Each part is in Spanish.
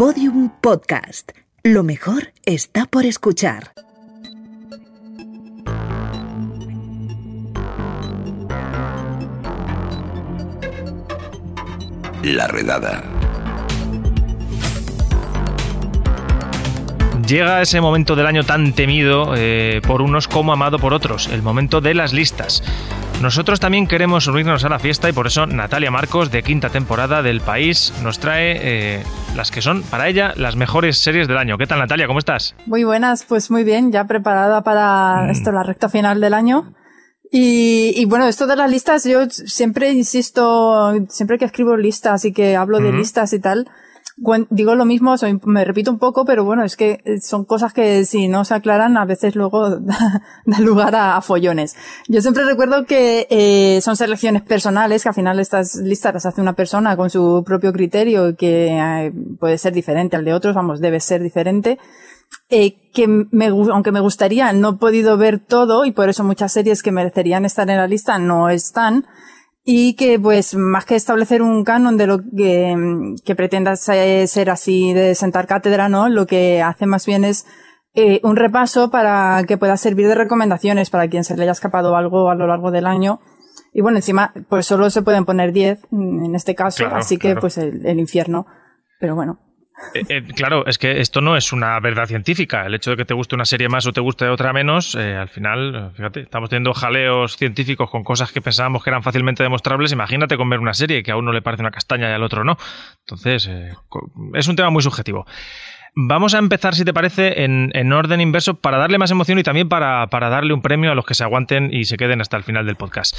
Podium Podcast. Lo mejor está por escuchar. La redada. Llega ese momento del año tan temido eh, por unos como amado por otros, el momento de las listas. Nosotros también queremos unirnos a la fiesta y por eso Natalia Marcos, de quinta temporada del país, nos trae eh, las que son para ella las mejores series del año. ¿Qué tal Natalia? ¿Cómo estás? Muy buenas, pues muy bien, ya preparada para Mm. esto, la recta final del año. Y, y bueno, esto de las listas, yo siempre insisto, siempre que escribo listas y que hablo de Ujú. listas y tal, digo lo mismo, soy- me repito un poco, pero bueno, es que eh, son cosas que si no se aclaran, a veces luego da, lugar a, a follones. Yo siempre recuerdo que eh, son selecciones personales, que al final estas listas las hace una persona con su propio criterio que eh, puede ser diferente al de otros, vamos, debe ser diferente eh, que me, aunque me gustaría, no he podido ver todo y por eso muchas series que merecerían estar en la lista no están. Y que, pues, más que establecer un canon de lo que, que pretenda se- ser así de sentar cátedra, ¿no? Lo que hace más bien es eh, un repaso para que pueda servir de recomendaciones para quien se le haya escapado algo a lo largo del año. Y bueno, encima, pues solo se pueden poner 10 mm, en este caso, Claro, así que, claro. pues, el, el infierno. Pero bueno. Eh, eh, claro, es que esto no es una verdad científica. El hecho de que te guste una serie más o te guste otra menos, eh, al final, fíjate, estamos teniendo jaleos científicos con cosas que pensábamos que eran fácilmente demostrables. Imagínate con ver una serie que a uno le parece una castaña y al otro no. Entonces, es un tema muy subjetivo. Vamos a empezar, si te parece, en, en orden inverso para darle más emoción y también para, darle un premio a los que se aguanten y se queden hasta el final del podcast.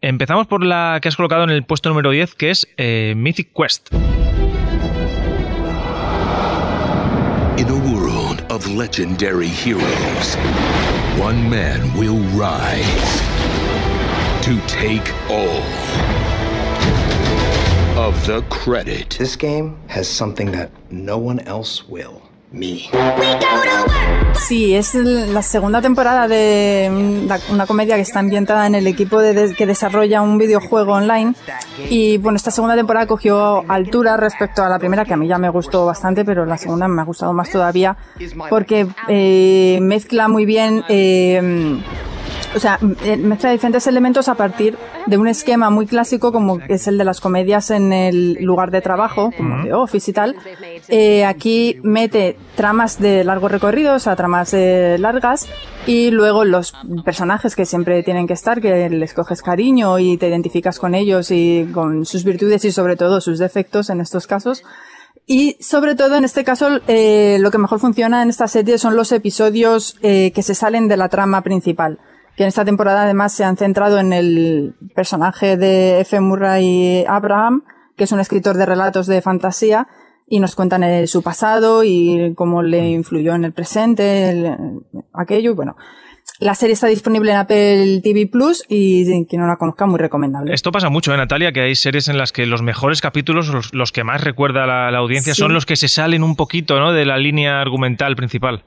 Empezamos por la que has colocado en el puesto número 10, que es Mythic Quest. In a world of legendary heroes, one man will rise to take all of the credit. This game has something that no one else will. Sí, es la segunda temporada de mm, una comedia que está ambientada en el equipo que desarrolla un videojuego online. Y bueno, esta segunda temporada cogió altura respecto a la primera, que a mí ya me gustó bastante, pero la segunda me ha gustado más todavía, porque eh, mezcla muy bien. eh, o sea, eh, mezcla diferentes elementos a partir de un esquema muy clásico como es el de las comedias en el lugar de trabajo, como The Office y tal. Eh, aquí mete tramas de largo recorrido, o sea, tramas eh, largas, y luego los personajes que siempre tienen que estar, que les coges cariño y te identificas con ellos y con sus virtudes y sobre todo sus defectos en estos casos. Y sobre todo en este caso eh, lo que mejor funciona en esta serie son los episodios eh, que se salen de la trama principal. Que en esta temporada además se han centrado en el personaje de F. Murray Abraham, que es un escritor de relatos de fantasía, y nos cuentan eh, su pasado y cómo le influyó en el presente, el- aquello, y bueno. La serie está disponible en Apple TV Plus y quien no la conozca, muy recomendable. Esto pasa mucho, ¿eh, Natalia? Que hay series en las que los mejores capítulos, los, los que más recuerda la, la audiencia, Sí. son los que se salen un poquito ¿no? de la línea argumental principal.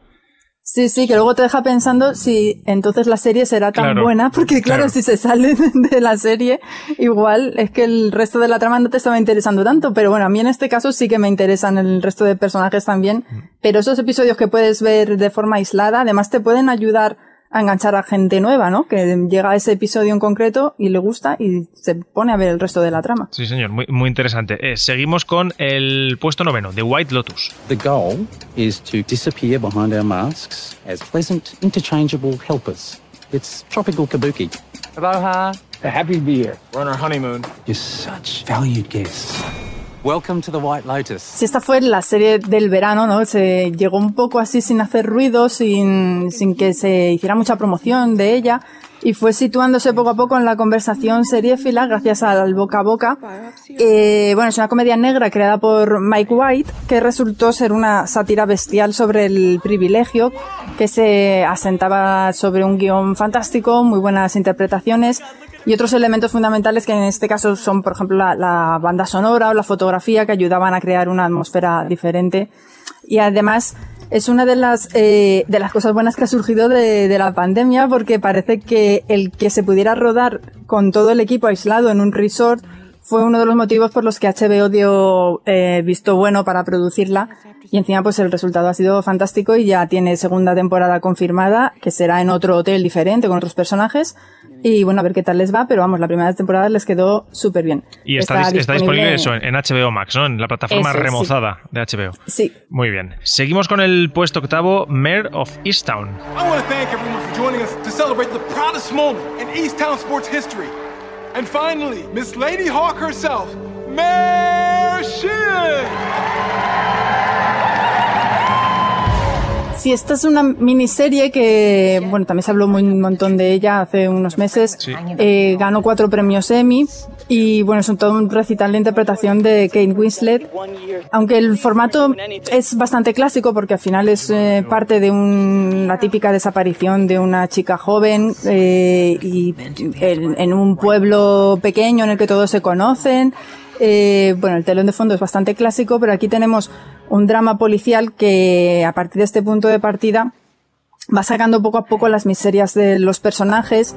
Sí, sí, que luego te deja pensando si entonces la serie será tan Claro, buena, porque claro, claro. si se sale de la serie, igual es que el resto de la trama no te estaba interesando tanto, pero bueno, a mí en este caso sí que me interesan el resto de personajes también, pero esos episodios que puedes ver de forma aislada, además te pueden ayudar a enganchar a gente nueva, ¿no? Que llega a ese episodio en concreto y le gusta y se pone a ver el resto de la trama. Sí, señor, muy, muy interesante. Eh, seguimos con el puesto noveno, The White Lotus. The goal is to disappear behind our masks as pleasant, interchangeable helpers. It's tropical kabuki. Aloha. Happy to be here. We're on our honeymoon. You're such valued guests. Welcome to the White Lotus. Si esta fue la serie del verano, ¿no? Se llegó un poco así sin hacer ruido, sin, sin que se hiciera mucha promoción de ella. Y fue situándose poco a poco en la conversación seriéfila gracias al boca a boca. Eh, bueno, es una comedia negra creada por Mike White que resultó ser una sátira bestial sobre el privilegio que se asentaba sobre un guion fantástico, muy buenas interpretaciones y otros elementos fundamentales que en este caso son, por ejemplo, la, la banda sonora o la fotografía que ayudaban a crear una atmósfera diferente. Y además es una de las, eh, de las cosas buenas que ha surgido de, de la pandemia porque parece que el que se pudiera rodar con todo el equipo aislado en un resort fue uno de los motivos por los que HBO dio eh, visto bueno para producirla y encima pues el resultado ha sido fantástico y ya tiene segunda temporada confirmada que será en otro hotel diferente con otros personajes y bueno a ver qué tal les va pero vamos la primera temporada les quedó súper bien. Y está, está, está disponible, eso en HBO Max, ¿no? En la plataforma Eso remozada de HBO. Sí. Muy bien. Seguimos con el puesto octavo, Mayor of Easttown. I want to thank everyone for joining us to celebrate the proudest moment in East Town sports history. And finally, Miss Lady Hawk herself, Mayor Shin! Sí, esta es una miniserie que, bueno, también se habló muy, un montón de ella hace unos meses. Sí. Eh, ganó cuatro premios Emmy y, bueno, es un, todo un recital de interpretación de Kate Winslet. Aunque el formato es bastante clásico porque al final es eh, parte de un- una típica desaparición de una chica joven eh, y en, en un pueblo pequeño en el que todos se conocen. Eh, bueno, el telón de fondo es bastante clásico, pero aquí tenemos un drama policial que a partir de este punto de partida va sacando poco a poco las miserias de los personajes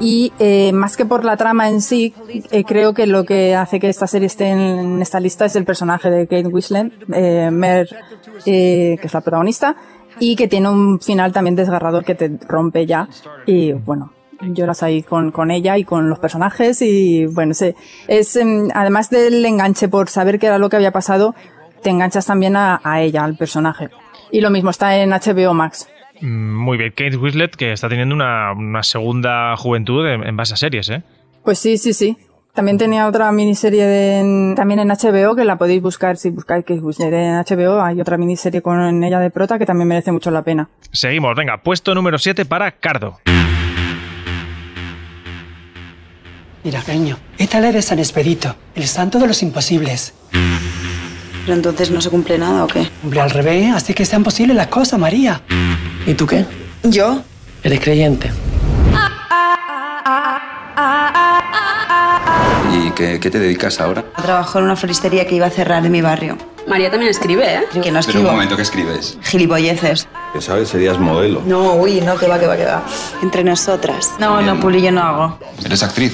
y eh, más que por la trama en sí, eh, creo que lo que hace que esta serie esté en esta lista es el personaje de Kate Winslet, eh, Mer, eh, que es la protagonista, y que tiene un final también desgarrador que te rompe ya. Y bueno, lloras ahí con, con ella y con los personajes y bueno, sí, es em, además del enganche por saber qué era lo que había pasado, te enganchas también a, a ella, al personaje. Y lo mismo está en HBO Max. Muy bien. Kate Winslet, que está teniendo una, una segunda juventud en, en base a series, ¿eh? Pues sí, sí, sí. También tenía otra miniserie de, en- también en HBO que la podéis buscar si buscáis que Winslet en HBO. Hay otra miniserie con ella de prota que también merece mucho la pena. Seguimos, venga, puesto número 7 para Cardo. Mira, cariño, esta ley de San Expedito, el santo de los imposibles. ¿Pero entonces no se cumple nada o qué? Hombre, al revés, así que sean posibles las cosas, María. ¿Y tú qué? ¿Yo? ¿Eres creyente? ¿Y qué, qué te dedicas ahora? Trabajo en una floristería que iba a cerrar en mi barrio. María también escribe, ¿eh? Que no Pero un escribo. momento, ¿qué escribes? Gilipolleces. Que sabes, serías modelo. No, uy, no, que va, que va, que va. Entre nosotras. No, no, Puli, yo no hago. ¿Eres actriz?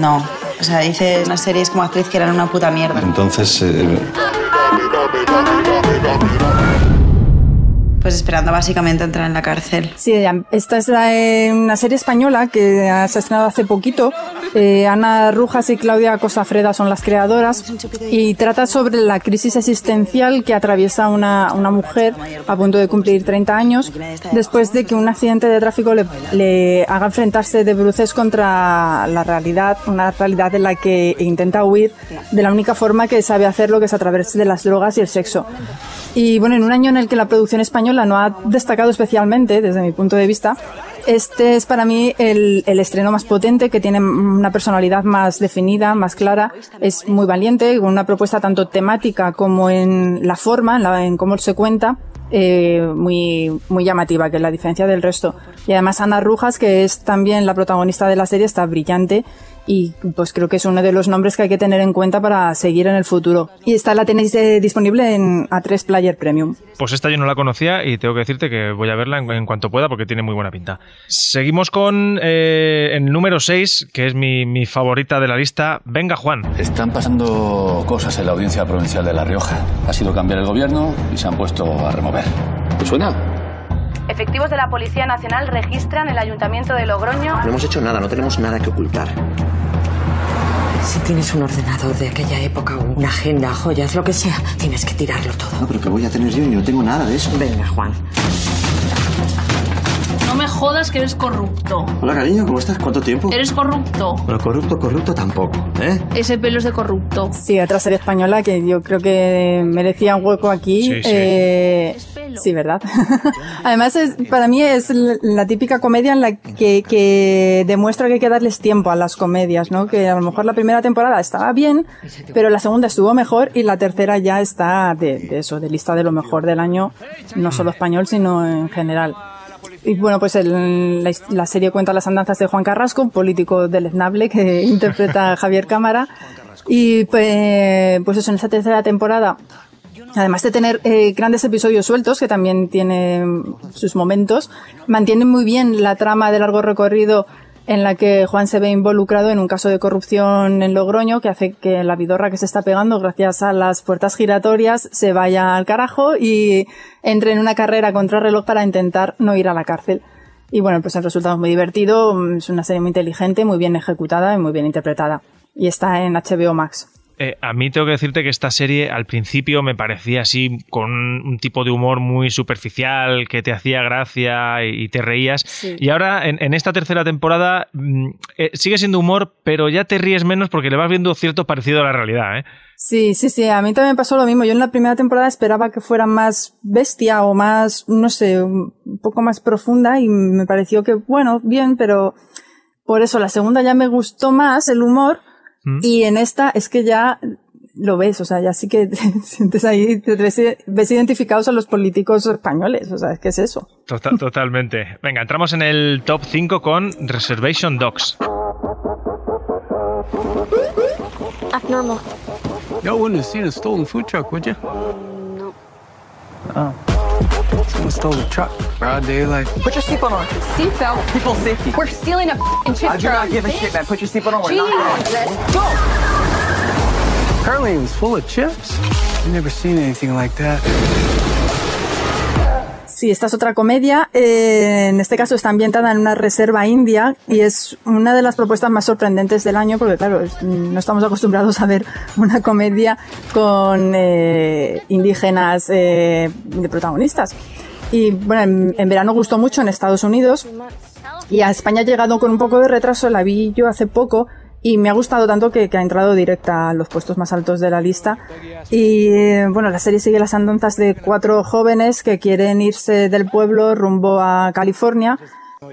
No. O sea, hice unas series como actriz que eran una puta mierda. Entonces, eh, 滴答滴答滴答滴答 Pues esperando básicamente entrar en la cárcel. Sí, esta es la, eh, una serie española que se ha estrenado hace poquito. Eh, Ana Rujas y Claudia Cosafreda son las creadoras y trata sobre la crisis existencial que atraviesa una, una mujer a punto de cumplir 30 años después de que un accidente de tráfico le, le haga enfrentarse de bruces contra la realidad, una realidad de la que intenta huir de la única forma que sabe hacerlo, que es a través de las drogas y el sexo. Y bueno, en un año en el que la producción española no ha destacado especialmente, desde mi punto de vista, este es para mí el, estreno más potente, que tiene una personalidad más definida, más clara, es muy valiente, con una propuesta tanto temática como en la forma, en cómo se cuenta, eh, muy, muy llamativa, que es la diferencia del resto. Y además Ana Rujas, que es también la protagonista de la serie, está brillante y pues creo que es uno de los nombres que hay que tener en cuenta para seguir en el futuro. Y esta la tenéis eh, disponible en A3 Player Premium. Pues esta yo no la conocía y tengo que decirte que voy a verla en, en cuanto pueda porque tiene muy buena pinta. Seguimos con eh, el número 6, que es mi, mi favorita de la lista. Venga, Juan. Están pasando cosas en la audiencia provincial de La Rioja. Ha sido cambiar el gobierno y se han puesto a remover. ¿Te suena? Efectivos de la Policía Nacional registran el Ayuntamiento de Logroño. No hemos hecho nada, no tenemos nada que ocultar. Si tienes un ordenador de aquella época o una agenda, joyas, lo que sea, tienes que tirarlo todo. No, pero que voy a tener yo y no tengo nada de eso. Venga, Juan. No me jodas que eres corrupto. Hola, cariño, ¿cómo estás? ¿Cuánto tiempo? Eres corrupto. Pero corrupto, corrupto tampoco, ¿eh? Ese pelo es de corrupto. Sí, otra serie española que yo creo que merecía un hueco aquí. Sí, sí. Eh, sí, ¿verdad? Además, es, para mí es la típica comedia en la que, que demuestra que hay que darles tiempo a las comedias, ¿no? Que a lo mejor la primera temporada estaba bien, pero la segunda estuvo mejor y la tercera ya está de, de eso, de lista de lo mejor del año, no solo español, sino en general. Y bueno, pues el- la, serie cuenta las andanzas de Juan Carrasco, un político deleznable que interpreta a Javier Cámara. Y pues, pues eso, en esa tercera temporada, además de tener eh, grandes episodios sueltos, que también tiene mm, sus momentos, mantiene muy bien la trama de largo recorrido en la que Juan se ve involucrado en un caso de corrupción en Logroño que hace que la vidorra que se está pegando gracias a las puertas giratorias se vaya al carajo y entre en una carrera contra reloj para intentar no ir a la cárcel. Y bueno, pues el resultado es muy divertido, es una serie muy inteligente, muy bien ejecutada y muy bien interpretada. Y está en HBO Max. Eh, a mí tengo que decirte que esta serie al principio me parecía así, con un tipo de humor muy superficial, que te hacía gracia y, te reías. Sí. Y ahora, en, en esta tercera temporada, mm, eh, sigue siendo humor, pero ya te ríes menos porque le vas viendo cierto parecido a la realidad. ¿eh? Sí, sí, sí, a mí también me pasó lo mismo. Yo en la primera temporada esperaba que fuera más bestia o más, no sé, un poco más profunda y me pareció que, bueno, bien, pero por eso la segunda ya me gustó más el humor y en esta es que ya lo ves, o sea, ya sí que te sientes ahí, te ves, ves identificados a los políticos españoles, o sea, es que es eso. Tota- totalmente. Venga, entramos en el top 5 con Reservation Dogs. Abnormal. Y'all wouldn't have seen a stolen food truck, would you? No. Oh. Someone stole the truck. Broad daylight. Put your seatbelt on. Seatbelt. People safety. We're stealing a f***ing chip I do not give a shit, man. Put your seatbelt on. We're not going. Let's go. Apparently it was full of chips. I've never seen anything like that. Sí, esta es otra comedia. Eh, en este caso está ambientada en una reserva india y es una de las propuestas más sorprendentes del año porque, claro, no estamos acostumbrados a ver una comedia con eh, indígenas eh, de protagonistas. Y bueno, en, verano gustó mucho en Estados Unidos y a España ha llegado con un poco de retraso, la vi yo hace poco y me ha gustado tanto que, ha entrado directa a los puestos más altos de la lista. Y bueno, la serie sigue las andanzas de cuatro jóvenes que quieren irse del pueblo rumbo a California.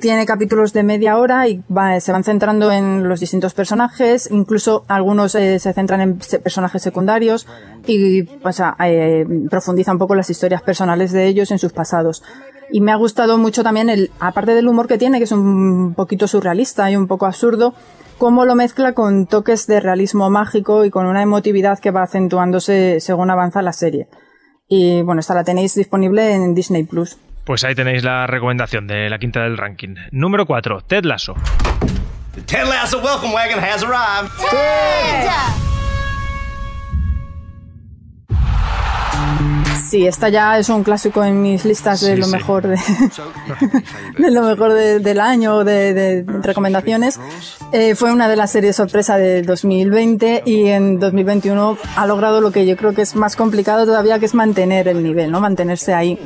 Tiene capítulos de media hora y va- se van centrando en los distintos personajes, incluso algunos eh, se centran en personajes secundarios y o eh, profundiza un poco las historias personales de ellos en sus pasados. Y me ha gustado mucho también el, aparte del humor que tiene, que es un poquito surrealista y un poco absurdo, cómo lo mezcla con toques de realismo mágico y con una emotividad que va acentuándose según avanza la serie. Y bueno, esta la tenéis disponible en Disney Plus. Pues ahí tenéis la recomendación de la quinta del ranking. Número 4, Ted Lasso. The Ted Lasso welcome wagon has arrived. Sí, esta ya es un clásico en mis listas de Sí, lo sí. mejor de, de lo mejor de- del año de, de recomendaciones. Eh, fue una de las series sorpresa de 2020 y en 2021 ha logrado lo que yo creo que es más complicado todavía, que es mantener el nivel, ¿no? Mantenerse ahí.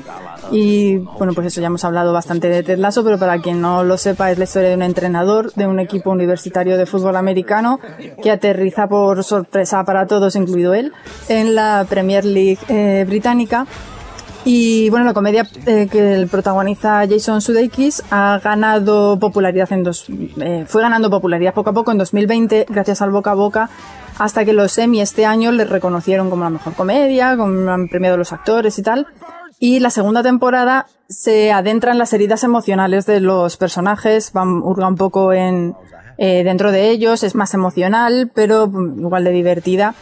Y bueno, pues eso ya hemos hablado bastante de Ted Lasso, pero para quien no lo sepa es la historia de un entrenador de un equipo universitario de fútbol americano que aterriza por sorpresa para todos, incluido él, en la Premier League eh, británica. Y bueno, la comedia eh, que protagoniza Jason Sudeikis ha ganado popularidad en dos, eh, fue ganando popularidad poco a poco en 2020 gracias al boca a boca hasta que los Emmy este año le reconocieron como la mejor comedia, como han premiado los actores y tal. Y la segunda temporada se adentra en las heridas emocionales de los personajes, van, hurga un poco en, eh, dentro de ellos, es más emocional, pero mm, igual de divertida.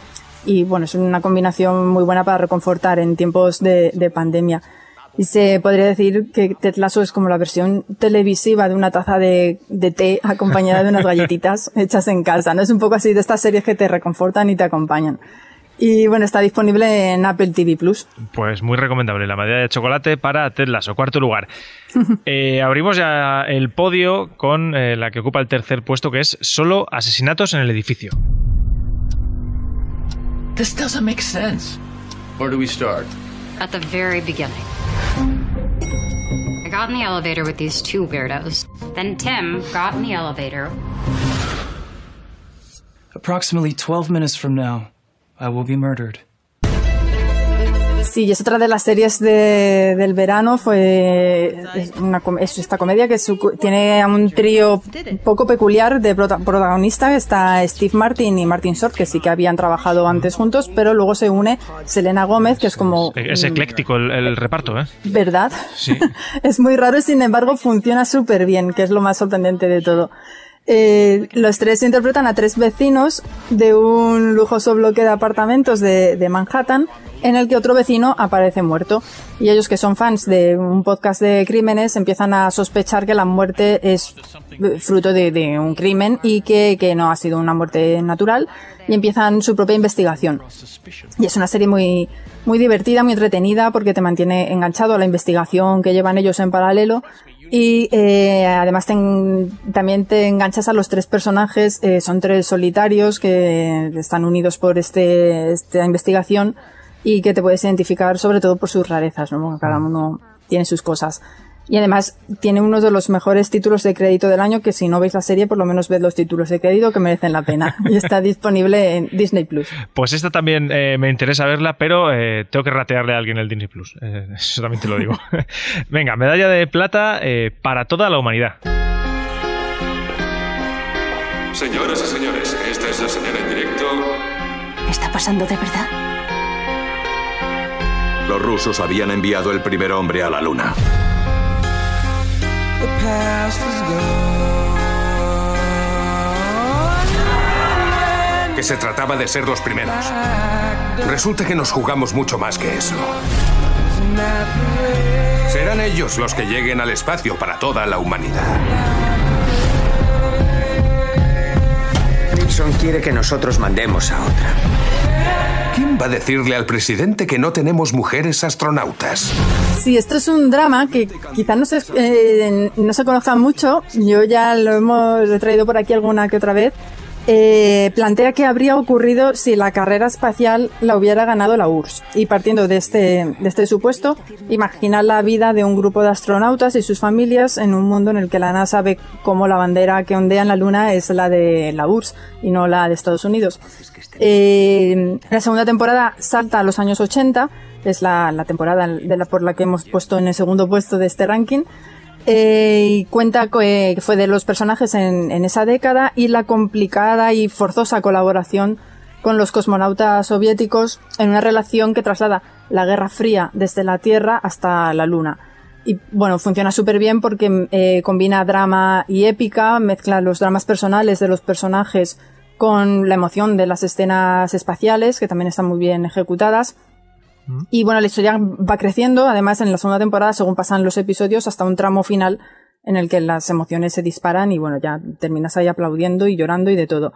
Y bueno, es una combinación muy buena para reconfortar en tiempos de, de pandemia. Y se podría decir que Ted Lasso es como la versión televisiva de una taza de, de té acompañada de unas galletitas hechas en casa. No es un poco así de estas series que te reconfortan y te acompañan. Y bueno, está disponible en Apple TV Plus. Pues muy recomendable, la medalla de chocolate para Ted Lasso, cuarto lugar. Eh, abrimos ya el podio con eh, la que ocupa el tercer puesto, que es solo asesinatos en el edificio. This doesn't make sense. Where do we start? At the very beginning. I got in the elevator with these two weirdos. Then Tim got in the elevator. Approximately 12 minutes from now, I will be murdered. Sí, y es otra de las series de- del verano, fue es una, es esta comedia que su- tiene a un trío poco peculiar de prota- protagonista, está Steve Martin y Martin Short, que sí que habían trabajado antes juntos, pero luego se une Selena Gómez, que es como... Es ecléctico el, el reparto, ¿eh? ¿Verdad? Sí. es muy raro y sin embargo funciona súper bien, que es lo más sorprendente de todo. Eh, los tres interpretan a tres vecinos de un lujoso bloque de apartamentos de, Manhattan en el que otro vecino aparece muerto. Y ellos que son fans de un podcast de crímenes empiezan a sospechar que la muerte es fruto de, un crimen y que, no ha sido una muerte natural y empiezan su propia investigación. Y es una serie muy, muy divertida, muy entretenida porque te mantiene enganchado a la investigación que llevan ellos en paralelo y eh, además te también te enganchas a los tres personajes, eh, son tres solitarios que están unidos por este, esta investigación y que te puedes identificar sobre todo por sus rarezas, ¿no? Cada uno tiene sus cosas. Y además tiene uno de los mejores títulos de crédito del año, que si no veis la serie, por lo menos ved los títulos de crédito que merecen la pena. Y está disponible en Disney Plus. Pues esta también eh, me interesa verla, pero eh, tengo que ratearle a alguien el Disney Plus. Eh, eso también te lo digo. Venga, medalla de plata eh, para toda la humanidad. Señoras y señores, esta es la señal en directo. ¿Está pasando de verdad? Los rusos habían enviado el primer hombre a la luna. Que se trataba de ser los primeros. Resulta que nos jugamos mucho más que eso. Serán ellos los que lleguen al espacio para toda la humanidad. Nixon quiere que nosotros mandemos a otra. ¿Quién va a decirle al presidente que no tenemos mujeres astronautas? Sí, esto es un drama que quizá no se, eh, no se conozca mucho. Yo ya lo hemos traído por aquí alguna que otra vez. Eh, plantea que habría ocurrido si la carrera espacial la hubiera ganado la URSS. Y partiendo de este, de este supuesto, imagina la vida de un grupo de astronautas y sus familias en un mundo en el que la NASA ve como la bandera que ondea en la Luna es la de la URSS y no la de Estados Unidos. Eh, la segunda temporada salta a los años 80, es la, la temporada de la, por la que hemos puesto en el segundo puesto de este ranking. Eh, y cuenta que fue de los personajes en, en, esa década y la complicada y forzosa colaboración con los cosmonautas soviéticos en una relación que traslada la Guerra Fría desde la Tierra hasta la Luna. Y bueno, funciona súper bien porque eh, combina drama y épica, mezcla los dramas personales de los personajes con la emoción de las escenas espaciales, que también están muy bien ejecutadas. Y bueno, la historia va creciendo, además en la segunda temporada, según pasan los episodios, hasta un tramo final en el que las emociones se disparan y bueno, ya terminas ahí aplaudiendo y llorando y de todo.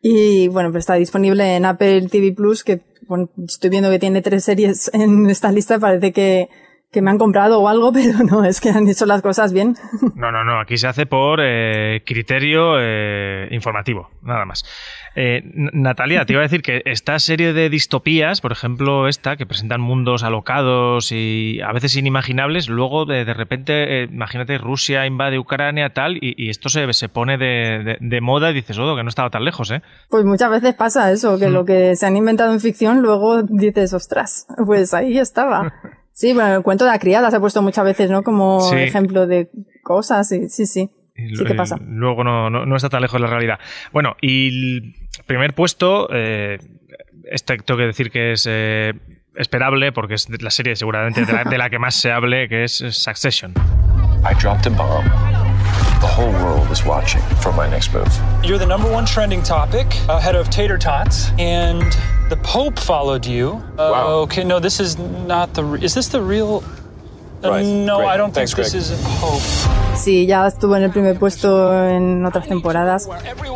Y bueno, pues está disponible en Apple TV Plus, que bueno, estoy viendo que tiene tres series en esta lista, parece que, que me han comprado o algo, pero no, es que han hecho las cosas bien. No, no, no, aquí se hace por eh, criterio eh, informativo, nada más. Eh, Natalia, te iba a decir que esta serie de distopías, por ejemplo esta, que presentan mundos alocados y a veces inimaginables, luego de, de repente, imagínate, Rusia invade Ucrania, tal, y, y esto se, se pone de, de, de, moda y dices, oh, que no estaba tan lejos, ¿eh? Pues muchas veces pasa eso, que mm. lo que se han inventado en ficción, luego dices, ostras, pues ahí estaba. Sí, bueno, el cuento de la criada se ha puesto muchas veces, ¿no? Como sí. ejemplo de cosas, sí, sí, sí. Sí, ¿qué pasa? Luego no, no, no, está tan lejos de la realidad. Bueno, y el primer puesto, eh, este tengo que decir que es eh, esperable porque es la serie seguramente de la, de la, que más se hable, que es Succession. I dropped a bomb. The whole world is watching for my next move. You're the number one trending topic, ahead of tater tots, and the Pope followed you. Uh, wow. Okay, no, this is not the. Is this the real? Uh, right. No, Great. I don't Thanks, think this Greg. is a Pope. Sí, ya estuvo en el primer puesto en otras temporadas.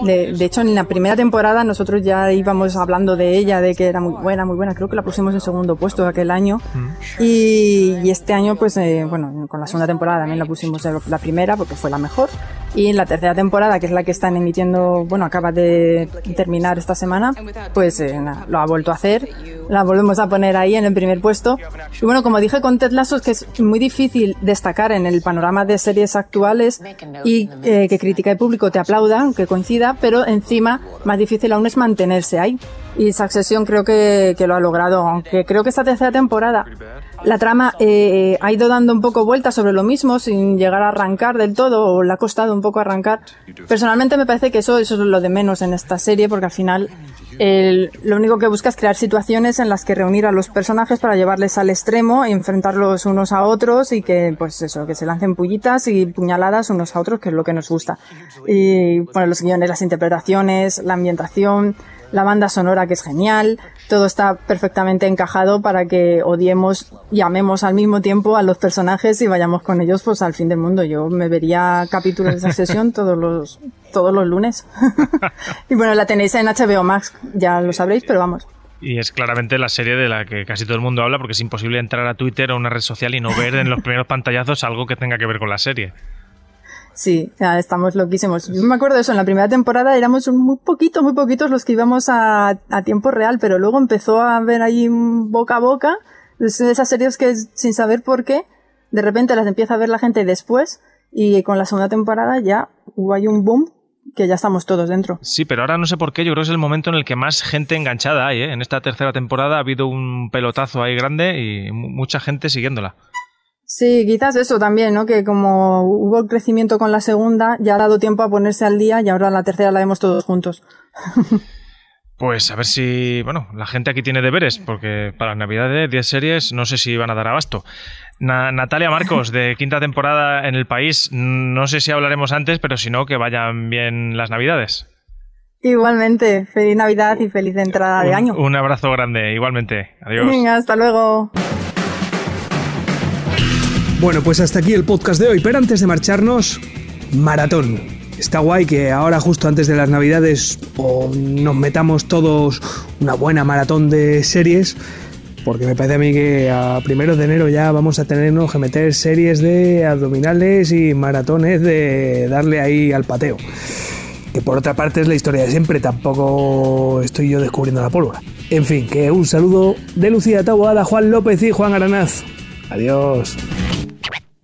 De, de, hecho, en la primera temporada nosotros ya íbamos hablando de ella, de que era muy buena, muy buena. Creo que la pusimos en segundo puesto aquel año. Mm. Y, y, este año, pues, eh, bueno, con la segunda temporada también la pusimos la primera porque fue la mejor. Y en la tercera temporada, que es la que están emitiendo, bueno, acaba de terminar esta semana, pues eh, lo ha vuelto a hacer. La volvemos a poner ahí en el primer puesto. Y bueno, como dije con Ted Lasso, es que es muy difícil destacar en el panorama de series actuales y eh, que crítica y público te aplaudan, que coincida, pero encima más difícil aún es mantenerse ahí. Y Succession creo que, que lo ha logrado, aunque creo que esta tercera temporada la trama eh, ha ido dando un poco vueltas sobre lo mismo sin llegar a arrancar del todo o le ha costado un poco arrancar. Personalmente me parece que eso, es lo de menos en esta serie porque al final lo único que busca es crear situaciones en las que reunir a los personajes para llevarles al extremo y enfrentarlos unos a otros y que pues eso, que se lancen pullitas y puñaladas unos a otros que es lo que nos gusta. Y bueno, los guiones, las interpretaciones, la ambientación, la banda sonora que es genial, todo está perfectamente encajado para que odiemos y amemos al mismo tiempo a los personajes y vayamos con ellos pues al fin del mundo. Yo me vería capítulos de esa sesión todos los todos los lunes. y bueno, la tenéis en HBO Max, ya lo sabréis, pero vamos. Y es claramente la serie de la que casi todo el mundo habla porque es imposible entrar a Twitter o una red social y no ver en los primeros pantallazos algo que tenga que ver con la serie. Sí, ya estamos loquísimos. Yo me acuerdo de eso, en la primera temporada éramos muy poquitos, muy poquitos los que íbamos a, a tiempo real, pero luego empezó a ver ahí boca a boca, esas series que sin saber por qué, de repente las empieza a ver la gente después y con la segunda temporada ya hubo ahí un boom que ya estamos todos dentro. Sí, pero ahora no sé por qué, yo creo que es el momento en el que más gente enganchada hay. ¿eh? En esta tercera temporada ha habido un pelotazo ahí grande y mu- mucha gente siguiéndola. Sí, quizás eso también, ¿no? Que como hubo el crecimiento con la segunda, ya ha dado tiempo a ponerse al día y ahora la tercera la vemos todos juntos. Pues a ver si, bueno, la gente aquí tiene deberes, porque para Navidades 10 series no sé si van a dar abasto. Na- Natalia Marcos, de quinta temporada en el país, no sé si hablaremos antes, pero si no, que vayan bien las Navidades. Igualmente, feliz Navidad y feliz entrada de año. Un abrazo grande, igualmente. Adiós. Venga, hasta luego. Bueno, pues hasta aquí el podcast de hoy, pero antes de marcharnos, maratón. Está guay que ahora justo antes de las navidades nos metamos todos una buena maratón de series, porque me parece a mí que a primeros de enero ya vamos a tenernos que meter series de abdominales y maratones de darle ahí al pateo. Que por otra parte es la historia de siempre, tampoco estoy yo descubriendo la pólvora. En fin, que un saludo de Lucía Taboada, Juan López y Juan Aranaz. Adiós.